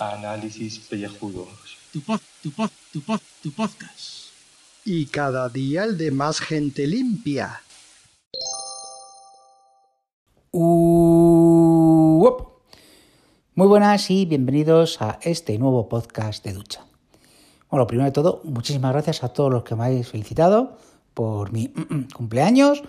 Análisis pellejudos. Tu pod, tu pod, tu pod, tu podcast. Y cada día el de más gente limpia. Uop. Muy buenas y bienvenidos a este nuevo podcast de ducha. Bueno, primero de todo, muchísimas gracias a todos los que me habéis felicitado por mi cumpleaños.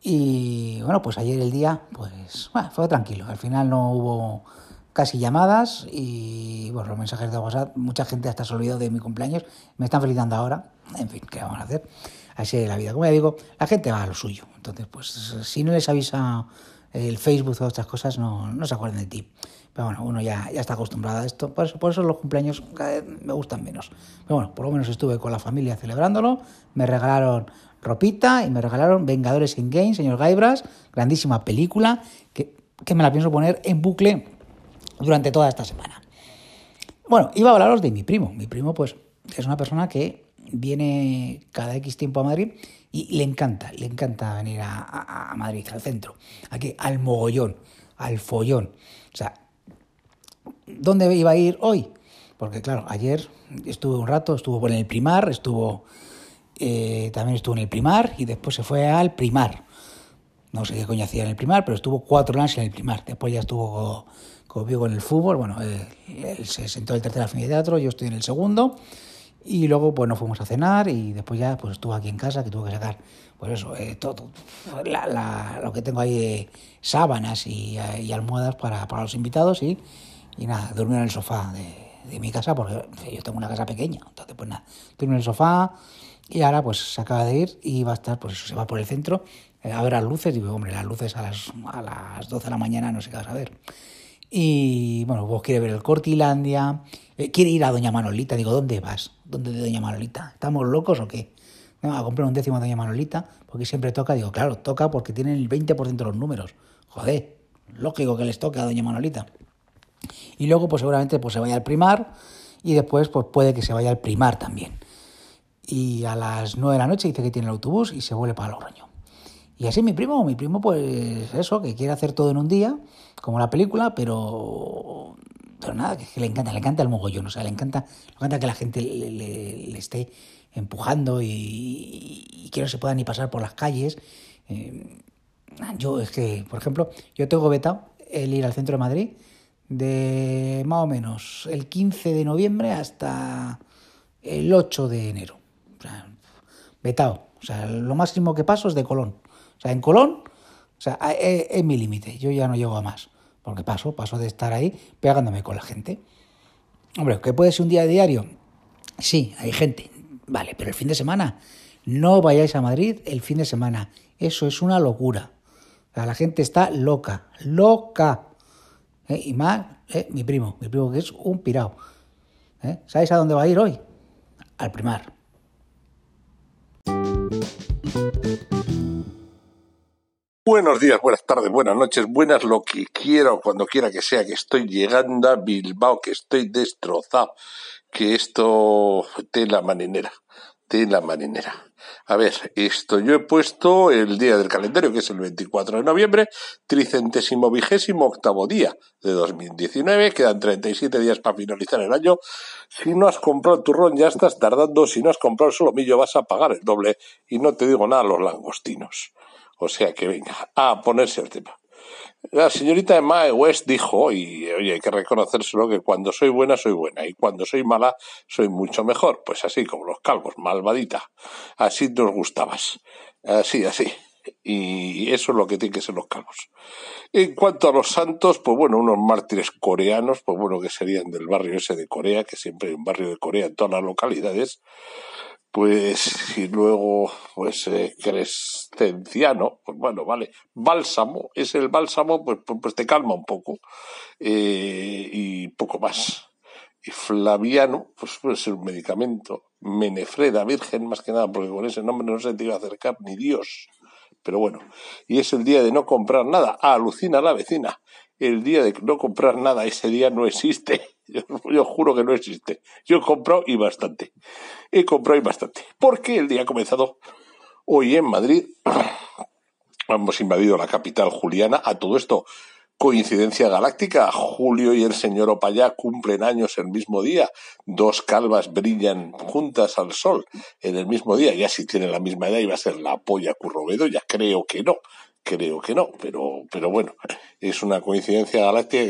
Y bueno, pues ayer el día, pues bueno, fue tranquilo. Al final no hubo casi llamadas y bueno, los mensajes de WhatsApp, mucha gente hasta se olvidó de mi cumpleaños, me están felicitando ahora, en fin, ¿qué vamos a hacer? Así es la vida. Como ya digo, la gente va a lo suyo. Entonces, pues si no les avisa el Facebook o otras cosas, no, no se acuerdan de ti. Pero bueno, uno ya, ya está acostumbrado a esto. Por eso, por eso los cumpleaños me gustan menos. Pero bueno, por lo menos estuve con la familia celebrándolo. Me regalaron ropita y me regalaron Vengadores en Game, señor Gaibras. Grandísima película que, que me la pienso poner en bucle durante toda esta semana. Bueno, iba a hablaros de mi primo. Mi primo, pues, es una persona que viene cada X tiempo a Madrid y le encanta, le encanta venir a, a Madrid, al centro, aquí, al mogollón, al follón. O sea, ¿dónde iba a ir hoy? Porque claro, ayer estuve un rato, estuvo en el primar, estuvo eh, también estuvo en el primar y después se fue al primar. No sé qué coño hacía en el primar, pero estuvo cuatro años en el primar. Después ya estuvo conmigo en el fútbol. Bueno, él, él se sentó en el tercer fin de teatro, yo estoy en el segundo. Y luego, pues nos fuimos a cenar y después ya pues estuvo aquí en casa que tuve que sacar, pues eso, eh, todo, la, la, lo que tengo ahí de sábanas y, y almohadas para, para, los invitados y, y nada, durmió en el sofá de, mi casa porque yo tengo una casa pequeña. Entonces, pues nada, durmió en el sofá y ahora pues se acaba de ir y va a estar, pues eso, se va por el centro eh, a ver las luces. Digo, hombre, las luces a las, a las 12 de la mañana no sé qué vas a ver. Y bueno, vos quiere ver el Cortilandia, eh, quiere ir a Doña Manolita. Digo, ¿dónde vas? ¿Dónde de Doña Manolita? ¿Estamos locos o qué? No, a comprar un décimo a Doña Manolita, porque siempre toca. Digo, claro, toca porque tienen el 20% de los números. Joder, lógico que les toque a Doña Manolita. Y luego, pues seguramente pues, se vaya al primar y después pues puede que se vaya al primar también. Y a las 9 de la noche dice que tiene el autobús y se vuelve para Logroño. Y así mi primo, mi primo, pues eso, que quiere hacer todo en un día, como la película, pero pero nada, que le encanta, le encanta el mogollón, o sea, le encanta, le encanta que la gente le, le, esté empujando y, y, que no se pueda ni pasar por las calles. Eh, yo es que, por ejemplo, yo tengo vetado el ir al centro de Madrid de más o menos el 15 de noviembre hasta el 8 de enero. O vetado. O sea, lo máximo que paso es de Colón. O sea, en Colón, o sea, es, es mi límite. Yo ya no llego a más. Porque paso, paso de estar ahí pegándome con la gente. Hombre, ¿que puede ser un día diario? Sí, hay gente. Vale, pero el fin de semana. No vayáis a Madrid el fin de semana. Eso es una locura. La gente está loca, loca. ¿Eh? Y más, ¿eh? mi primo, mi primo que es un pirao. ¿Eh? ¿Sabéis a dónde va a ir hoy? Al primar. Buenos días, buenas tardes, buenas noches, buenas lo que quiera o cuando quiera que sea, que estoy llegando a Bilbao, que estoy destrozado, que esto de la marinera, de la marinera. A ver, esto yo he puesto el día del calendario, que es el 24 de noviembre, tricentésimo vigésimo octavo día de 2019, quedan 37 días para finalizar el año. Si no has comprado turrón ya estás tardando, si no has comprado solomillo vas a pagar el doble y no te digo nada los langostinos. O sea que venga, a ponerse el tema. La señorita Mae West dijo, y oye, hay que reconocérselo, que cuando soy buena, soy buena, y cuando soy mala, soy mucho mejor. Pues así como los calvos, malvadita. Así nos gustabas. Así, así. Y eso es lo que tienen que ser los calvos. En cuanto a los santos, pues bueno, unos mártires coreanos, pues bueno, que serían del barrio ese de Corea, que siempre hay un barrio de Corea en todas las localidades pues y luego pues eh, crescenciano pues bueno vale bálsamo es el bálsamo pues, pues te calma un poco eh, y poco más. Y flaviano pues puede ser un medicamento. Menefreda virgen más que nada porque con ese nombre no se te iba a acercar ni Dios. Pero bueno y es el día de no comprar nada. Alucina la vecina el día de no comprar nada ese día no existe yo, juro que no existe. Yo he comprado y bastante. He comprado y bastante. Porque el día ha comenzado hoy en Madrid hemos invadido la capital juliana. A todo esto, coincidencia galáctica, Julio y el señor Opayá cumplen años el mismo día, dos calvas brillan juntas al sol en el mismo día, ya si tienen la misma edad iba a ser la polla Currobedo, ya creo que no, creo que no, pero, pero bueno, es una coincidencia galáctica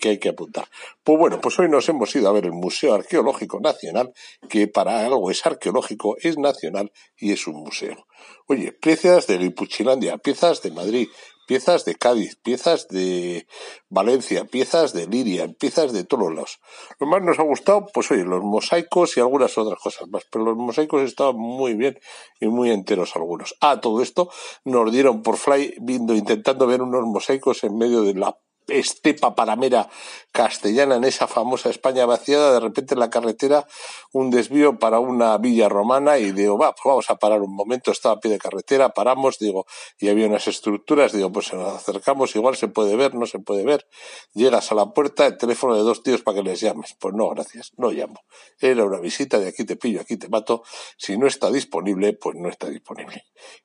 que hay que, apuntar. Pues bueno, pues hoy nos hemos ido a ver el Museo Arqueológico Nacional, que para algo es arqueológico, es nacional y es un museo. Oye, piezas de Guipuchilandia, piezas de Madrid, piezas de Cádiz, piezas de Valencia, piezas de Liria, piezas de todos lados. Lo más nos ha gustado, pues oye, los mosaicos y algunas otras cosas más, pero los mosaicos estaban muy bien y muy enteros algunos. Ah, todo esto nos dieron por fly viendo, intentando ver unos mosaicos en medio de la estepa paramera castellana en esa famosa España vaciada, de repente en la carretera un desvío para una villa romana y digo, va, pues vamos a parar un momento, estaba a pie de carretera, paramos, digo, y había unas estructuras, digo, pues nos acercamos, igual se puede ver, no se puede ver, llegas a la puerta, el teléfono de dos tíos para que les llames, pues no, gracias, no llamo, era una visita de aquí te pillo, aquí te mato, si no está disponible, pues no está disponible,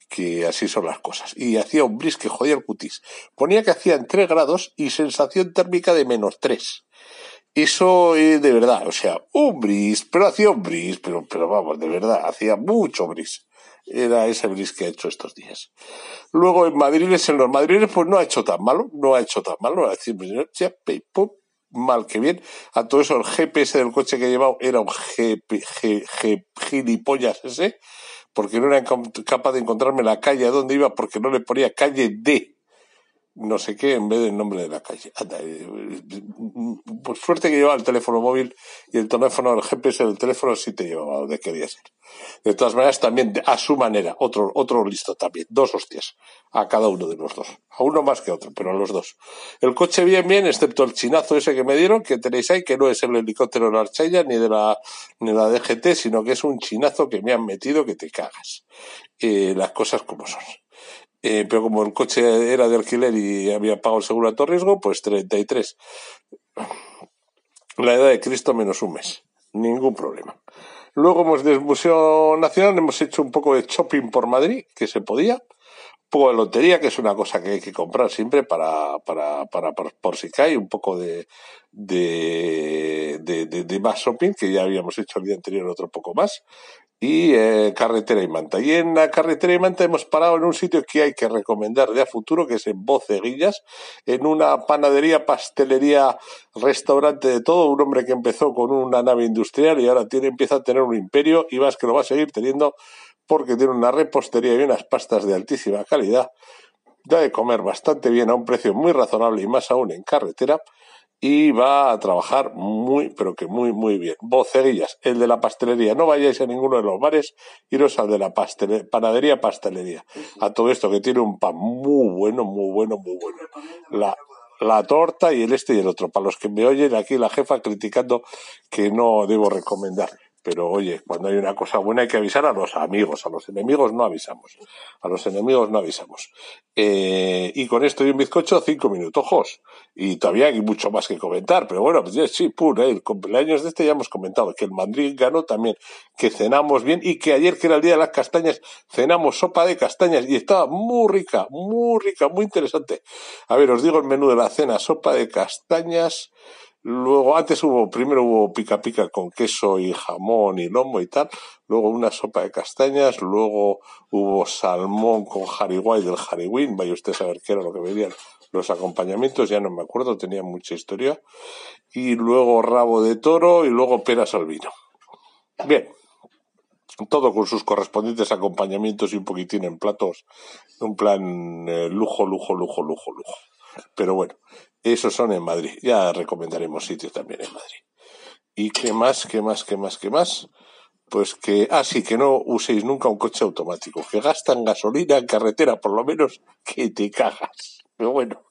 que así son las cosas, y hacía un bris que jodía el cutis, ponía que hacían tres grados y sensación térmica de menos 3. Eso es de verdad, o sea, un bris, pero hacía un bris, pero, pero vamos, de verdad, hacía mucho bris. Era ese bris que ha hecho estos días. Luego en Madrid, en los madriles, pues no ha hecho tan malo, no ha hecho tan malo, decir, mal que bien. A todo eso, el GPS del coche que he llevado era un gilipollas ese, porque no era capaz de encontrarme la calle a donde iba, porque no le ponía calle D no sé qué en vez del nombre de la calle. Eh, por suerte que llevaba el teléfono móvil y el teléfono, el GPS del teléfono sí te llevaba donde quería ser. De todas maneras, también a su manera, otro, otro listo también, dos hostias a cada uno de los dos. A uno más que a otro, pero a los dos. El coche bien, bien, excepto el chinazo ese que me dieron, que tenéis ahí, que no es el helicóptero de la Archaya ni de la, ni la DGT, sino que es un chinazo que me han metido que te cagas. Eh, las cosas como son. Eh, pero como el coche era de alquiler y había pagado el seguro a todo riesgo, pues 33. La edad de Cristo menos un mes. Ningún problema. Luego hemos del Museo Nacional, hemos hecho un poco de shopping por Madrid, que se podía. Un poco de lotería, que es una cosa que hay que comprar siempre para, para, para, por si cae. Un poco de, de, de, de, más shopping, que ya habíamos hecho el día anterior otro poco más y eh, Carretera y Manta. Y en la Carretera y Manta hemos parado en un sitio que hay que recomendar de a futuro, que es en Boceguillas, en una panadería, pastelería, restaurante de todo, un hombre que empezó con una nave industrial y ahora tiene, empieza a tener un imperio y vas que lo va a seguir teniendo porque tiene una repostería y unas pastas de altísima calidad. Da de comer bastante bien a un precio muy razonable y más aún en carretera y va a trabajar muy, pero que muy, muy bien. Boceguillas, el de la pastelería. No vayáis a ninguno de los bares, iros al de la panadería, pastelería. A todo esto que tiene un pan muy bueno, muy bueno, muy bueno. La, la torta y el este y el otro. Para los que me oyen aquí la jefa criticando que no debo recomendar. Pero oye, cuando hay una cosa buena hay que avisar a los amigos, a los enemigos no avisamos. A los enemigos no avisamos. Eh, y con esto y un bizcocho, cinco minutos, ojos. Y todavía hay mucho más que comentar, pero bueno, pues sí, puro, el cumpleaños de este ya hemos comentado, que el Madrid ganó también, que cenamos bien y que ayer, que era el día de las castañas, cenamos sopa de castañas y estaba muy rica, muy rica, muy interesante. A ver, os digo el menú de la cena, sopa de castañas, Luego, antes hubo, primero hubo pica pica con queso y jamón y lomo y tal. Luego una sopa de castañas. Luego hubo salmón con jariguay del jarigüín. Vaya usted a saber qué era lo que venían los acompañamientos. Ya no me acuerdo, tenía mucha historia. Y luego rabo de toro y luego peras al vino. Bien. Todo con sus correspondientes acompañamientos y un poquitín en platos. Un plan eh, lujo, lujo, lujo, lujo, lujo. Pero bueno, esos son en Madrid. Ya recomendaremos sitios también en Madrid. ¿Y qué más, qué más, qué más, qué más? Pues que, ah, sí, que no uséis nunca un coche automático, que gastan gasolina en carretera, por lo menos que te cagas. Pero bueno,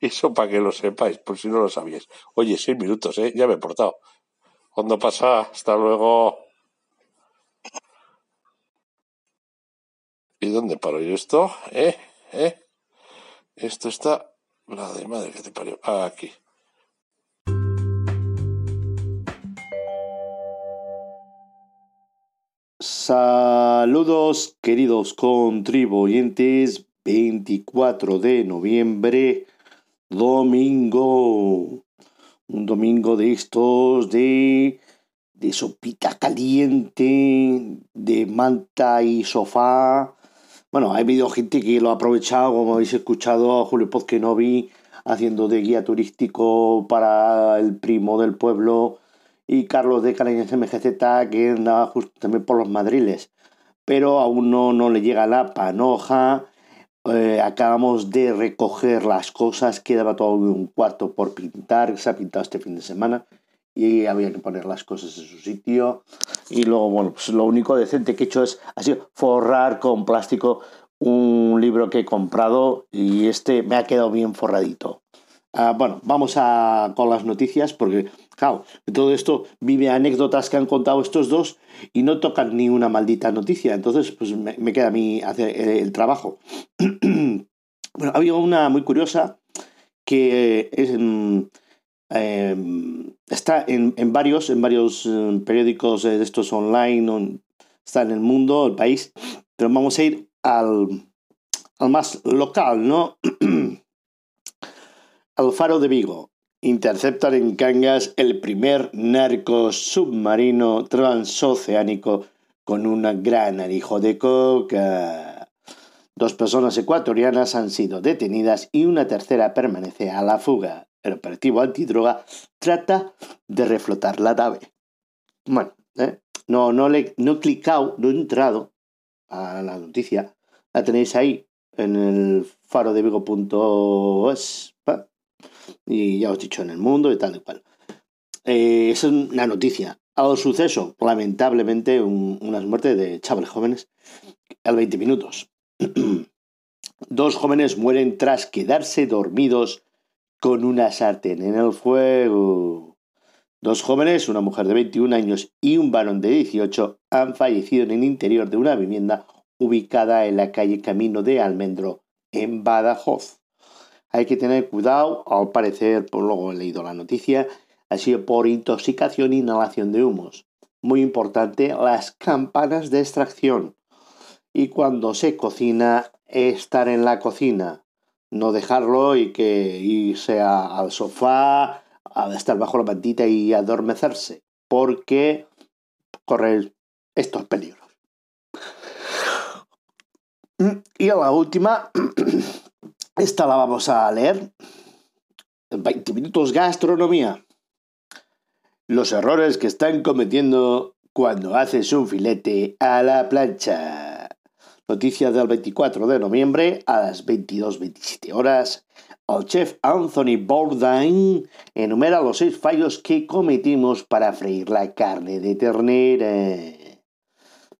eso para que lo sepáis, por si no lo sabíais. Oye, seis minutos, ¿eh? Ya me he portado. ¿Cuándo pasa? Hasta luego. ¿Y dónde paro yo esto? ¿Eh? ¿Eh? Esto está la de madre que te parió. Aquí. Saludos queridos contribuyentes, 24 de noviembre, domingo. Un domingo de estos de, de sopita caliente, de manta y sofá. Bueno, ha habido gente que lo ha aprovechado, como habéis escuchado a Julio Pozquenovi haciendo de guía turístico para el primo del pueblo y Carlos de Calañas MGZ que andaba justo también por los madriles. Pero aún no, no le llega la panoja eh, acabamos de recoger las cosas, quedaba todo un cuarto por pintar, se ha pintado este fin de semana y había que poner las cosas en su sitio. Y luego, bueno, pues lo único decente que he hecho es así forrar con plástico un libro que he comprado y este me ha quedado bien forradito. Ah, bueno, vamos a, con las noticias porque, claro, todo esto vive anécdotas que han contado estos dos y no tocan ni una maldita noticia. Entonces, pues me, queda a mí hacer el, trabajo. bueno, había una muy curiosa que es, em, está en, varios, en varios em, periódicos de estos online, está en el mundo, el país, pero vamos a ir al, al más local, ¿no? Alfaro de Vigo. Interceptan en Cangas el primer narco submarino transoceánico con un gran arijo de coca. Dos personas ecuatorianas han sido detenidas y una tercera permanece a la fuga. El operativo antidroga trata de reflotar la nave. Bueno, ¿eh? no, no, le, no he clicado, no he entrado a la noticia. La tenéis ahí en el faro de Vigo.es y ya os he dicho en el mundo y tal y cual. Eh, es una noticia. Al suceso, lamentablemente, unas muertes de chavales jóvenes al 20 minutos. Dos jóvenes mueren tras quedarse dormidos con una sartén en el fuego. Dos jóvenes, una mujer de 21 años y un varón de 18, han fallecido en el interior de una vivienda ubicada en la calle Camino de Almendro, en Badajoz. Hay que tener cuidado, al parecer, por luego he leído la noticia, ha sido por intoxicación e inhalación de humos. Muy importante, las campanas de extracción. Y cuando se cocina, estar en la cocina. No dejarlo y que irse al sofá, a estar bajo la mantita y adormecerse. Porque correr estos peligros. Y a la última, Esta la vamos a leer. 20 minutos gastronomía. Los errores que están cometiendo cuando haces un filete a la plancha. Noticia del 24 de noviembre a las 22.27 horas. El chef Anthony Bourdain enumera los seis fallos que cometimos para freír la carne de ternera.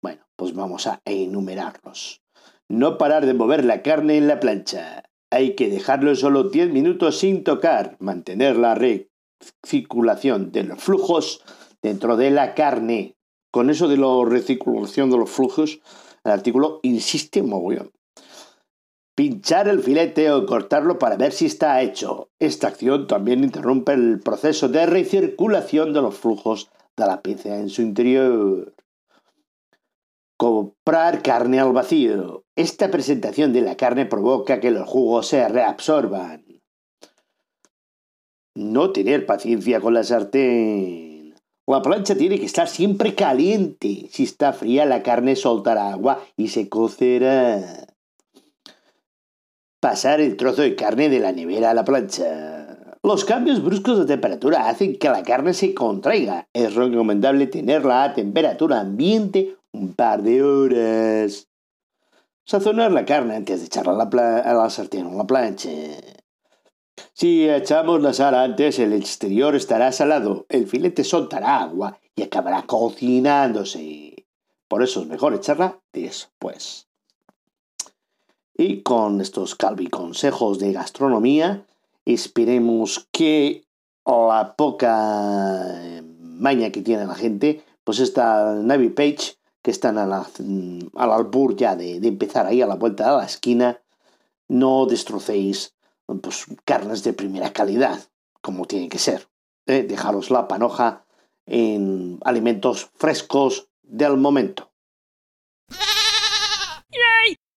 Bueno, pues vamos a enumerarlos. No parar de mover la carne en la plancha hay que dejarlo solo 10 minutos sin tocar, mantener la recirculación de los flujos dentro de la carne. Con eso de la recirculación de los flujos, el artículo insiste mogollón. Pinchar el filete o cortarlo para ver si está hecho. Esta acción también interrumpe el proceso de recirculación de los flujos de la pieza en su interior. Comprar carne al vacío. Esta presentación de la carne provoca que los jugos se reabsorban. No tener paciencia con la sartén. La plancha tiene que estar siempre caliente. Si está fría, la carne soltará agua y se cocerá. Pasar el trozo de carne de la nevera a la plancha. Los cambios bruscos de temperatura hacen que la carne se contraiga. Es recomendable tenerla a temperatura ambiente un par de horas. Sazonar la carne antes de echarla a la, sartén o la plancha. Si echamos la sal antes, el exterior estará salado, el filete soltará agua y acabará cocinándose. Por eso es mejor echarla después. Y con estos calvi consejos de gastronomía, esperemos que la poca maña que tiene la gente, pues esta Navy Page que están a la, al albur ya de, empezar ahí a la vuelta de la esquina, no destrocéis pues, carnes de primera calidad, como tiene que ser. ¿eh? Dejaros la panoja en alimentos frescos del momento.